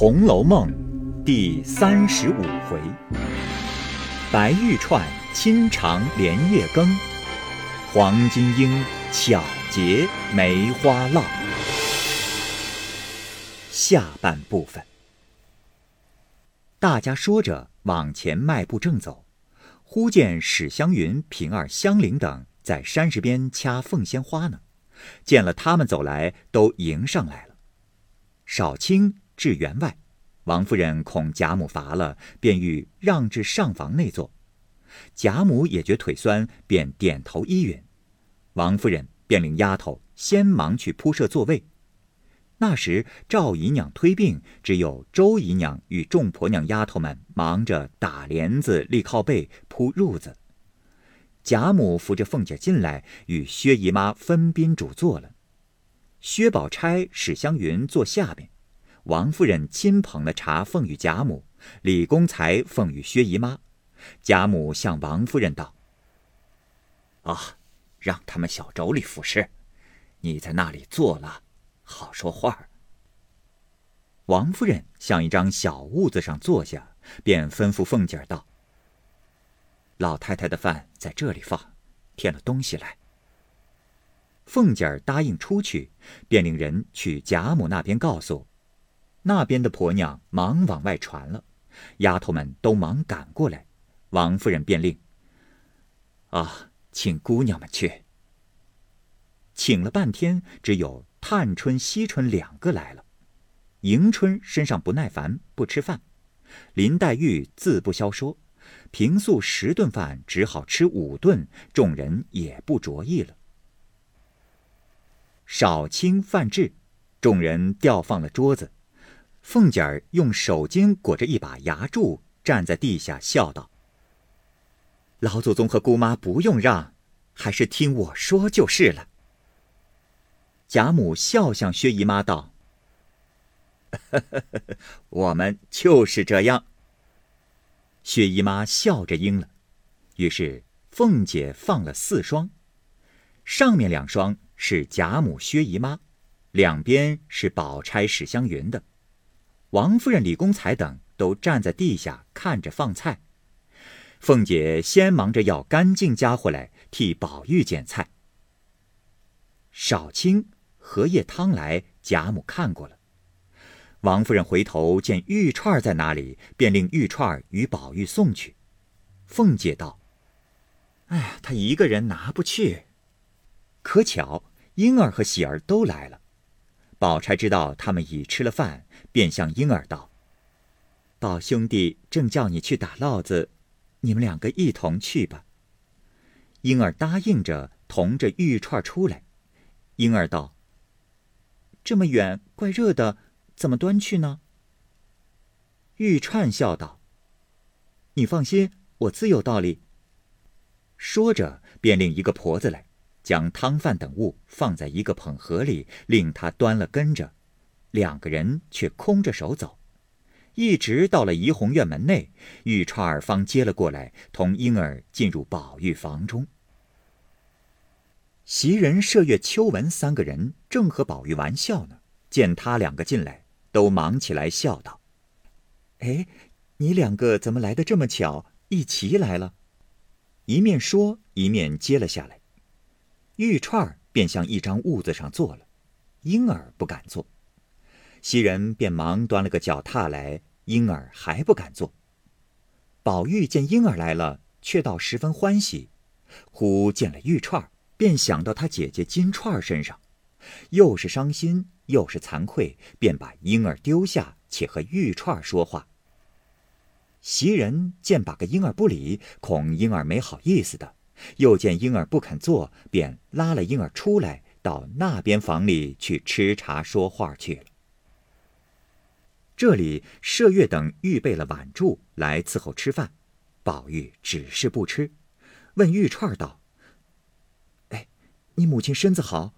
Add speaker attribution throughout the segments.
Speaker 1: 红楼梦》第三十五回：白玉串亲尝莲叶羹，黄金英巧结梅花烙。下半部分，大家说着往前迈步正走，忽见史湘云、平儿、香菱等在山石边掐凤仙花呢。见了他们走来，都迎上来了。少卿至园外，王夫人恐贾母乏了，便欲让至上房内坐。贾母也觉腿酸，便点头依允。王夫人便领丫头先忙去铺设座位。那时赵姨娘推病，只有周姨娘与众婆娘丫头们忙着打帘子、立靠背、铺褥子。贾母扶着凤姐进来，与薛姨妈分宾主坐了。薛宝钗、史湘云坐下边，王夫人亲捧了茶奉与贾母，李公才奉与薛姨妈。贾母向王夫人道：“啊，让他们小妯娌服侍，你在那里坐了，好说话。”王夫人向一张小屋子上坐下，便吩咐凤姐儿道。老太太的饭在这里放，添了东西来。凤姐儿答应出去，便令人去贾母那边告诉，那边的婆娘忙往外传了，丫头们都忙赶过来，王夫人便令：“啊，请姑娘们去。”请了半天，只有探春、惜春两个来了。迎春身上不耐烦，不吃饭；林黛玉自不消说。平素十顿饭只好吃五顿，众人也不着意了。少卿饭至，众人调放了桌子。凤姐儿用手巾裹着一把牙柱，站在地下笑道：“老祖宗和姑妈不用让，还是听我说就是了。”贾母笑向薛姨妈道：“我们就是这样。”薛姨妈笑着应了，于是凤姐放了四双，上面两双是贾母、薛姨妈，两边是宝钗、史湘云的。王夫人、李公才等都站在地下看着放菜。凤姐先忙着要干净家伙来替宝玉捡菜。少卿荷叶汤来，贾母看过了。王夫人回头见玉串在哪里，便令玉串与宝玉送去。凤姐道：“哎呀，她一个人拿不去。”可巧婴儿和喜儿都来了。宝钗知道他们已吃了饭，便向婴儿道：“宝兄弟正叫你去打烙子，你们两个一同去吧。”婴儿答应着，同着玉串出来。婴儿道：“这么远，怪热的。”怎么端去呢？玉串笑道：“你放心，我自有道理。”说着，便令一个婆子来，将汤饭等物放在一个捧盒里，令他端了跟着。两个人却空着手走，一直到了怡红院门内，玉串儿方接了过来，同婴儿进入宝玉房中。袭人、麝月、秋纹三个人正和宝玉玩笑呢，见他两个进来。都忙起来，笑道：“哎，你两个怎么来的这么巧？一齐来了。”一面说，一面接了下来。玉串儿便向一张褥子上坐了，婴儿不敢坐。袭人便忙端了个脚踏来，婴儿还不敢坐。宝玉见婴儿来了，却倒十分欢喜。忽见了玉串，便想到他姐姐金钏儿身上，又是伤心。又是惭愧，便把婴儿丢下，且和玉串说话。袭人见把个婴儿不理，恐婴儿没好意思的，又见婴儿不肯坐，便拉了婴儿出来，到那边房里去吃茶说话去了。这里麝月等预备了碗箸来伺候吃饭，宝玉只是不吃，问玉串道：“哎，你母亲身子好？”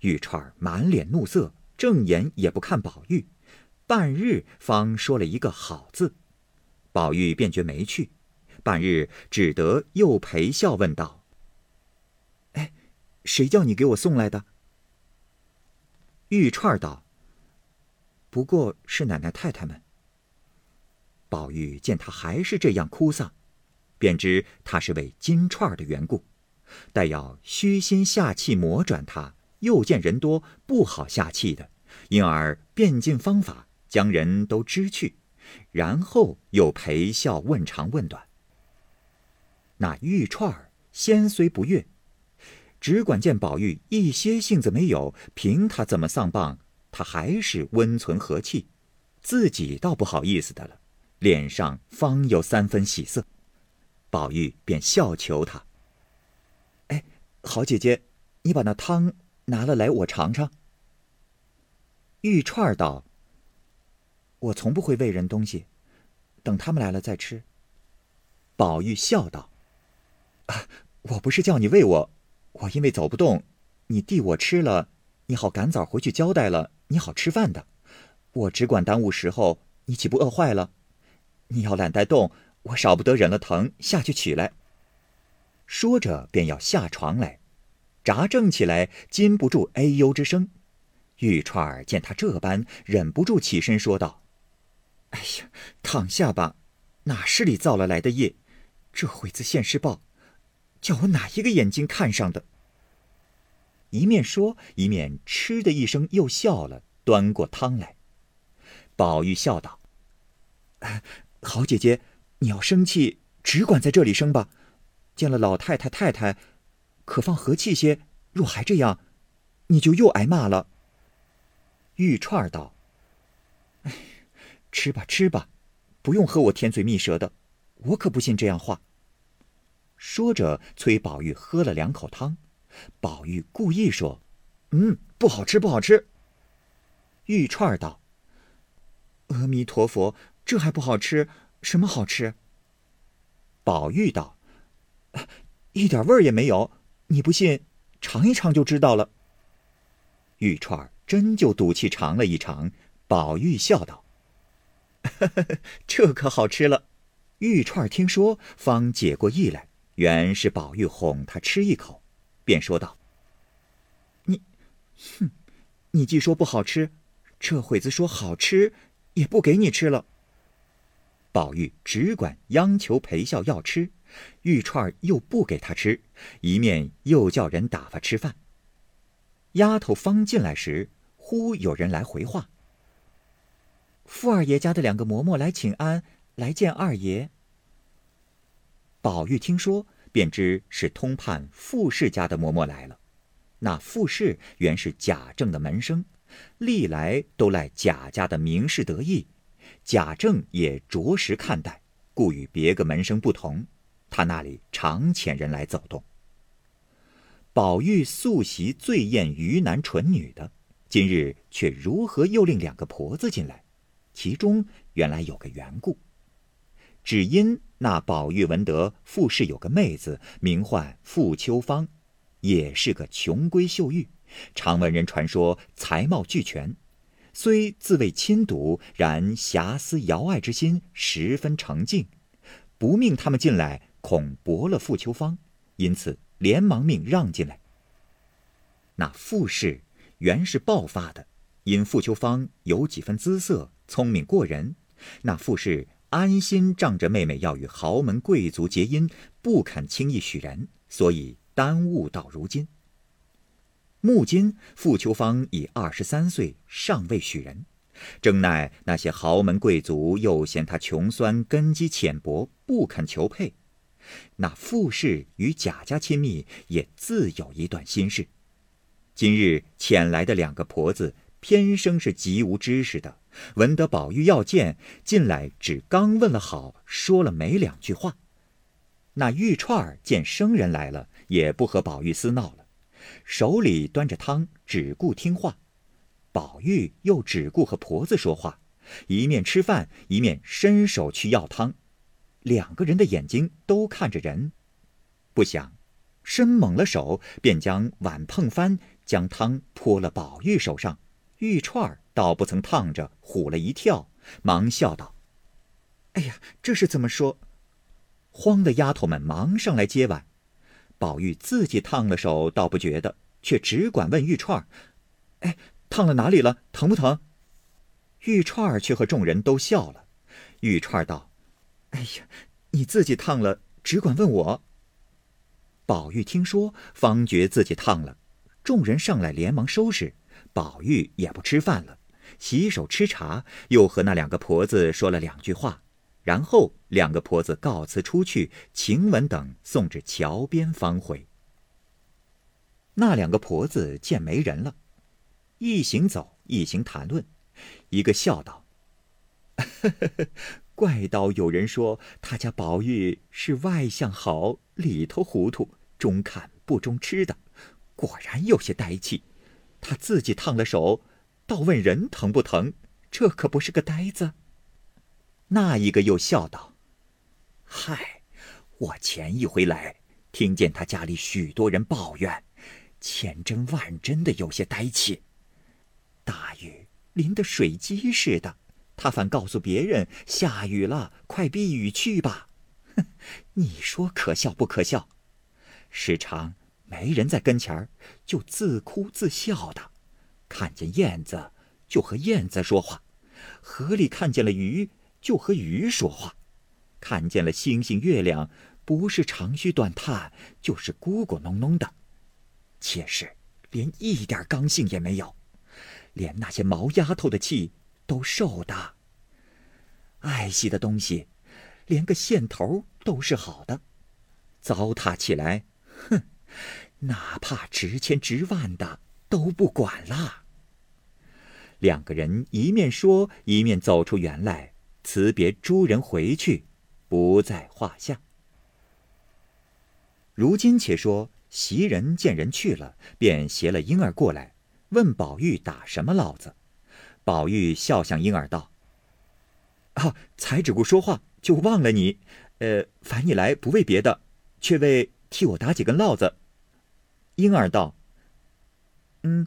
Speaker 1: 玉串满脸怒色，正眼也不看宝玉，半日方说了一个好字，宝玉便觉没趣，半日只得又陪笑问道：“哎，谁叫你给我送来的？”玉串道：“不过是奶奶太太们。宝玉见他还是这样哭丧，便知他是为金钏的缘故，待要虚心下气磨转他，又见人多不好下气的，因而变尽方法将人都支去，然后又陪笑问长问短。那玉钏儿先虽不悦，只管见宝玉一些性子没有，凭他怎么丧棒。他还是温存和气，自己倒不好意思的了，脸上方有三分喜色。宝玉便笑求他：“哎，好姐姐，你把那汤拿了来，我尝尝。”玉串道：“我从不会喂人东西，等他们来了再吃。”宝玉笑道：“啊，我不是叫你喂我，我因为走不动，你递我吃了，你好赶早回去交代了。”你好吃饭的，我只管耽误时候，你岂不饿坏了？你要懒带动，我少不得忍了疼下去取来。说着便要下床来，扎正起来，禁不住哎呦之声。玉串儿见他这般，忍不住起身说道：“哎呀，躺下吧，哪是你造了来的业？这会子现世报，叫我哪一个眼睛看上的？”一面说，一面嗤的一声，又笑了，端过汤来。宝玉笑道：“好姐姐，你要生气，只管在这里生吧。见了老太太太太，可放和气些。若还这样，你就又挨骂了。”玉串儿道：“，吃吧吃吧，不用和我甜嘴蜜舌的，我可不信这样话。”说着，催宝玉喝了两口汤。宝玉故意说：“嗯，不好吃，不好吃。”玉串道：“阿弥陀佛，这还不好吃？什么好吃？”宝玉道：“一点味儿也没有。你不信，尝一尝就知道了。”玉串真就赌气尝了一尝。宝玉笑道：“ 这可好吃了。”玉串听说，方解过意来，原是宝玉哄他吃一口。便说道：“你，哼，你既说不好吃，这会子说好吃，也不给你吃了。”宝玉只管央求陪笑要吃，玉串又不给他吃，一面又叫人打发吃饭。丫头方进来时，忽有人来回话：“富二爷家的两个嬷嬷来请安，来见二爷。”宝玉听说。便知是通判傅氏家的嬷嬷来了。那傅氏原是贾政的门生，历来都赖贾家的名士得意，贾政也着实看待，故与别个门生不同。他那里常遣人来走动。宝玉素习最厌愚男蠢女的，今日却如何又令两个婆子进来？其中原来有个缘故。只因那宝玉闻得傅氏有个妹子，名唤傅秋芳，也是个穷闺秀玉，常闻人传说才貌俱全，虽自谓亲睹，然遐思遥爱之心十分澄净，不命他们进来，恐驳了傅秋芳，因此连忙命让进来。那傅氏原是暴发的，因傅秋芳有几分姿色，聪明过人，那傅氏。安心仗着妹妹要与豪门贵族结姻，不肯轻易许人，所以耽误到如今。目今傅秋芳已二十三岁，尚未许人，正奈那些豪门贵族又嫌她穷酸，根基浅薄，不肯求配。那傅氏与贾家亲密，也自有一段心事。今日遣来的两个婆子，偏生是极无知识的。闻得宝玉要见，进来只刚问了好，说了没两句话。那玉串儿见生人来了，也不和宝玉私闹了，手里端着汤，只顾听话。宝玉又只顾和婆子说话，一面吃饭，一面伸手去要汤。两个人的眼睛都看着人，不想伸猛了手，便将碗碰翻，将汤泼了宝玉手上。玉串儿。倒不曾烫着，唬了一跳，忙笑道：“哎呀，这是怎么说？”慌的丫头们忙上来接碗。宝玉自己烫了手，倒不觉得，却只管问玉串儿：“哎，烫了哪里了？疼不疼？”玉串儿却和众人都笑了。玉串儿道：“哎呀，你自己烫了，只管问我。”宝玉听说，方觉自己烫了。众人上来连忙收拾，宝玉也不吃饭了，洗手吃茶，又和那两个婆子说了两句话，然后两个婆子告辞出去，晴雯等送至桥边方回。那两个婆子见没人了，一行走，一行谈论，一个笑道：“怪道有人说他家宝玉是外向好，里头糊涂，中看不中吃的。”果然有些呆气，他自己烫了手，倒问人疼不疼，这可不是个呆子。那一个又笑道：“嗨，我前一回来，听见他家里许多人抱怨，千真万真的有些呆气。大雨淋得水鸡似的，他反告诉别人下雨了，快避雨去吧。哼，你说可笑不可笑？时常。”没人在跟前儿，就自哭自笑的；看见燕子，就和燕子说话；河里看见了鱼，就和鱼说话；看见了星星月亮，不是长吁短叹，就是咕咕哝哝的。且是连一点刚性也没有，连那些毛丫头的气都受的。爱惜的东西，连个线头都是好的，糟蹋起来，哼！哪怕值千值万的都不管了。两个人一面说，一面走出园来，辞别诸人回去，不在话下。如今且说袭人见人去了，便携了婴儿过来，问宝玉打什么烙子。宝玉笑向婴儿道：“啊，才只顾说话，就忘了你。呃，烦你来不为别的，却为替我打几根烙子。”婴儿道：“嗯，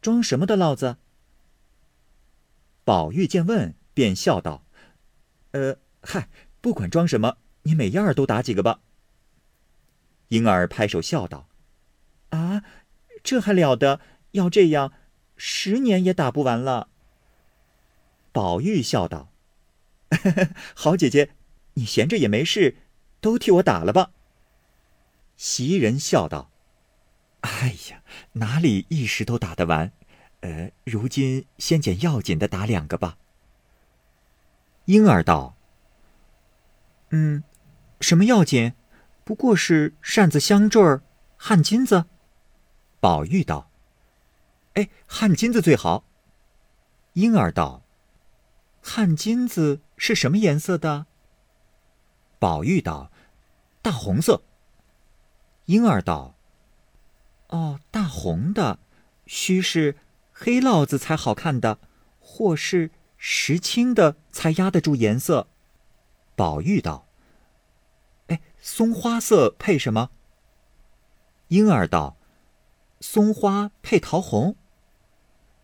Speaker 1: 装什么的烙子？”宝玉见问，便笑道：“呃，嗨，不管装什么，你每样儿都打几个吧。”婴儿拍手笑道：“啊，这还了得！要这样，十年也打不完了。”宝玉笑道：“ 好姐姐，你闲着也没事，都替我打了吧。”袭人笑道。哎呀，哪里一时都打得完？呃，如今先捡要紧的打两个吧。婴儿道：“嗯，什么要紧？不过是扇子、香坠儿、汗金子。”宝玉道：“哎，汗金子最好。”婴儿道：“汗金子是什么颜色的？”宝玉道：“大红色。”婴儿道。哦，大红的，须是黑烙子才好看的，或是石青的才压得住颜色。宝玉道：“哎，松花色配什么？”婴儿道：“松花配桃红。”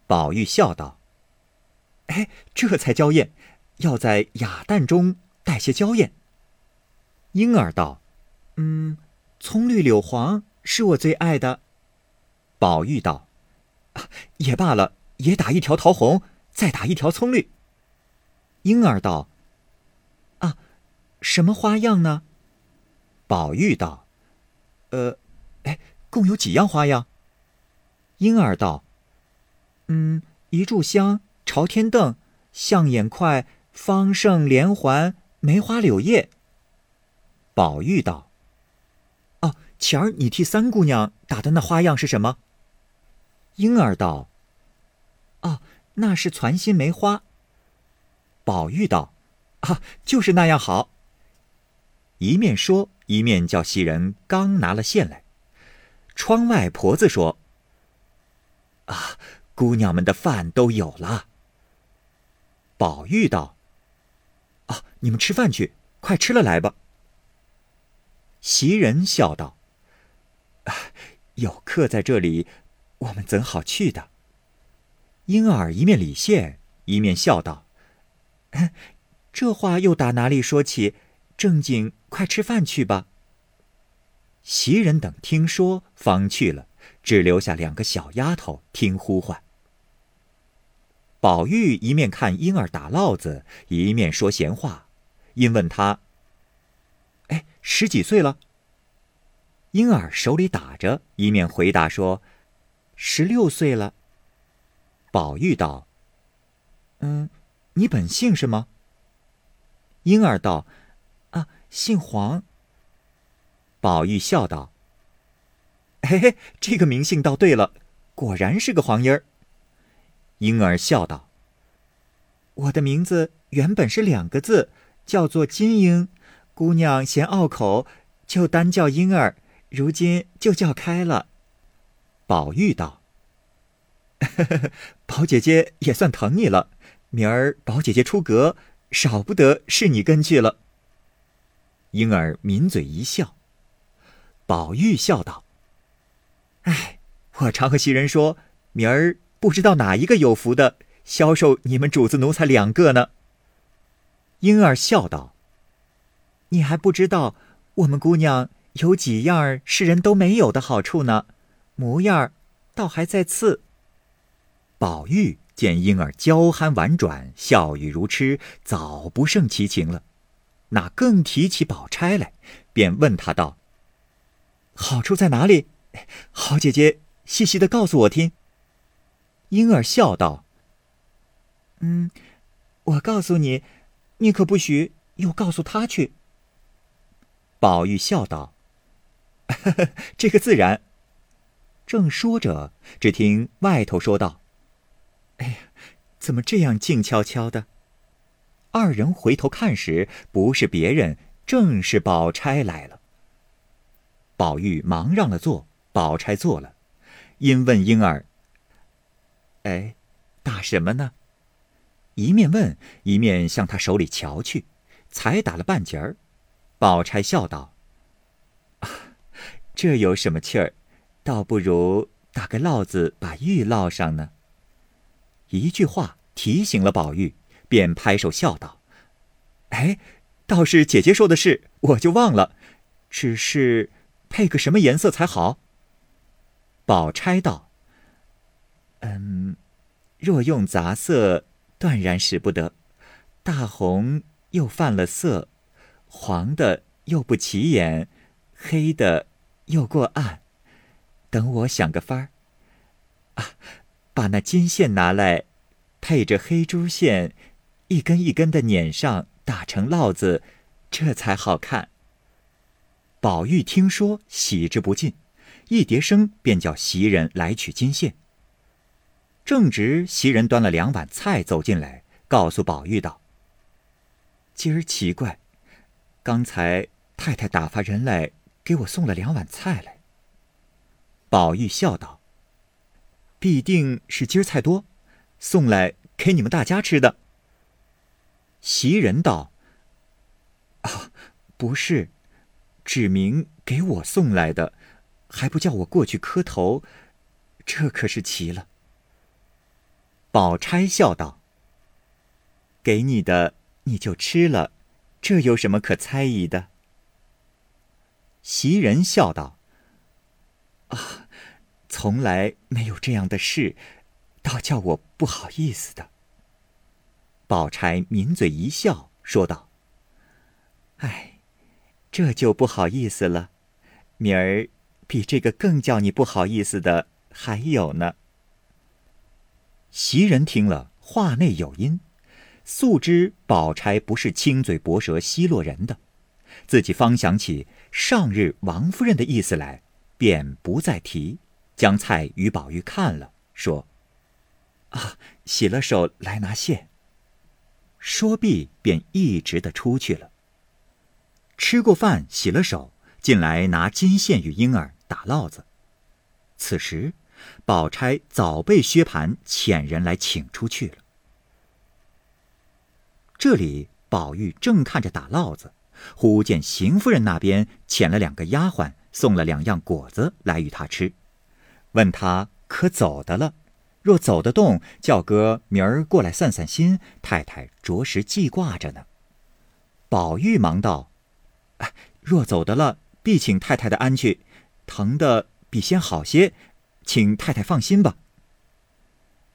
Speaker 1: 宝玉笑道：“哎，这才娇艳，要在雅淡中带些娇艳。”婴儿道：“嗯，葱绿柳黄是我最爱的。”宝玉道：“也罢了，也打一条桃红，再打一条葱绿。”婴儿道：“啊，什么花样呢？”宝玉道：“呃，哎，共有几样花样？”婴儿道：“嗯，一炷香、朝天凳、象眼块、方胜连环、梅花柳叶。”宝玉道：“哦，前儿你替三姑娘打的那花样是什么？”婴儿道：“哦，那是攒心梅花。”宝玉道：“啊，就是那样好。”一面说，一面叫袭人刚拿了线来。窗外婆子说：“啊，姑娘们的饭都有了。”宝玉道：“啊，你们吃饭去，快吃了来吧。”袭人笑道：“有客在这里。”我们怎好去的？婴儿一面礼谢，一面笑道：“ 这话又打哪里说起？正经，快吃饭去吧。”袭人等听说，方去了，只留下两个小丫头听呼唤。宝玉一面看婴儿打烙子，一面说闲话。因问他：“哎，十几岁了？”婴儿手里打着，一面回答说：“十六岁了。”宝玉道：“嗯，你本姓什么？”婴儿道：“啊，姓黄。”宝玉笑道：“嘿嘿，这个名姓倒对了，果然是个黄音儿。”婴儿笑道：“我的名字原本是两个字，叫做金英，姑娘嫌拗口，就单叫婴儿。”如今就叫开了，宝玉道：“宝姐姐也算疼你了，明儿宝姐姐出阁，少不得是你跟去了。”莺儿抿嘴一笑，宝玉笑道：“哎，我常和袭人说，明儿不知道哪一个有福的，销售你们主子奴才两个呢。”莺儿笑道：“你还不知道，我们姑娘。”有几样世人都没有的好处呢，模样儿倒还在次。宝玉见婴儿娇憨婉转，笑语如痴，早不胜其情了，哪更提起宝钗来，便问他道：“好处在哪里？好姐姐细细的告诉我听。”婴儿笑道：“嗯，我告诉你，你可不许又告诉他去。”宝玉笑道。这个自然。正说着，只听外头说道：“哎呀，怎么这样静悄悄的？”二人回头看时，不是别人，正是宝钗来了。宝玉忙让了座，宝钗坐了，因问婴儿：“哎，打什么呢？”一面问，一面向他手里瞧去，才打了半截儿。宝钗笑道。这有什么气儿？倒不如打个烙子，把玉烙上呢。一句话提醒了宝玉，便拍手笑道：“哎，倒是姐姐说的是，我就忘了。只是配个什么颜色才好？”宝钗道：“嗯，若用杂色，断然使不得。大红又犯了色，黄的又不起眼，黑的。”又过暗，等我想个法儿。啊，把那金线拿来，配着黑珠线，一根一根的捻上，打成烙子，这才好看。宝玉听说，喜之不尽，一叠声便叫袭人来取金线。正值袭人端了两碗菜走进来，告诉宝玉道：“今儿奇怪，刚才太太打发人来。”给我送了两碗菜来。宝玉笑道：“必定是今儿菜多，送来给你们大家吃的。”袭人道：“啊，不是，指明给我送来的，还不叫我过去磕头，这可是奇了。”宝钗笑道：“给你的你就吃了，这有什么可猜疑的？”袭人笑道：“啊，从来没有这样的事，倒叫我不好意思的。”宝钗抿嘴一笑，说道：“哎，这就不好意思了。明儿比这个更叫你不好意思的还有呢。”袭人听了，话内有音，素知宝钗不是轻嘴薄舌奚落人的，自己方想起。上日王夫人的意思来，便不再提，将菜与宝玉看了，说：“啊，洗了手来拿线。”说毕，便一直的出去了。吃过饭，洗了手，进来拿金线与婴儿打烙子。此时，宝钗早被薛蟠遣人来请出去了。这里，宝玉正看着打烙子。忽见邢夫人那边遣了两个丫鬟，送了两样果子来与他吃，问他可走得了？若走得动，叫哥明儿过来散散心。太太着实记挂着呢。宝玉忙道：“若走得了，必请太太的安去。疼的比先好些，请太太放心吧。”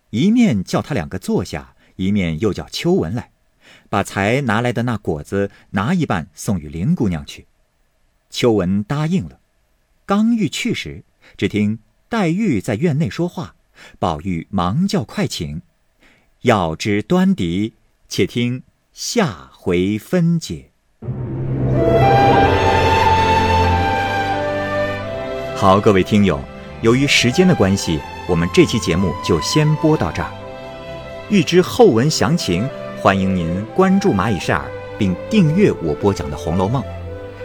Speaker 1: 一面叫他两个坐下，一面又叫秋文来，把才拿来的那果子拿一半送与林姑娘去。秋文答应了。刚欲去时，只听黛玉在院内说话，宝玉忙叫快请。要知端倪，且听下回分解。好，各位听友，由于时间的关系，我们这期节目就先播到这儿。欲知后文详情，欢迎您关注蚂蚁晒尔，并订阅我播讲的《红楼梦》。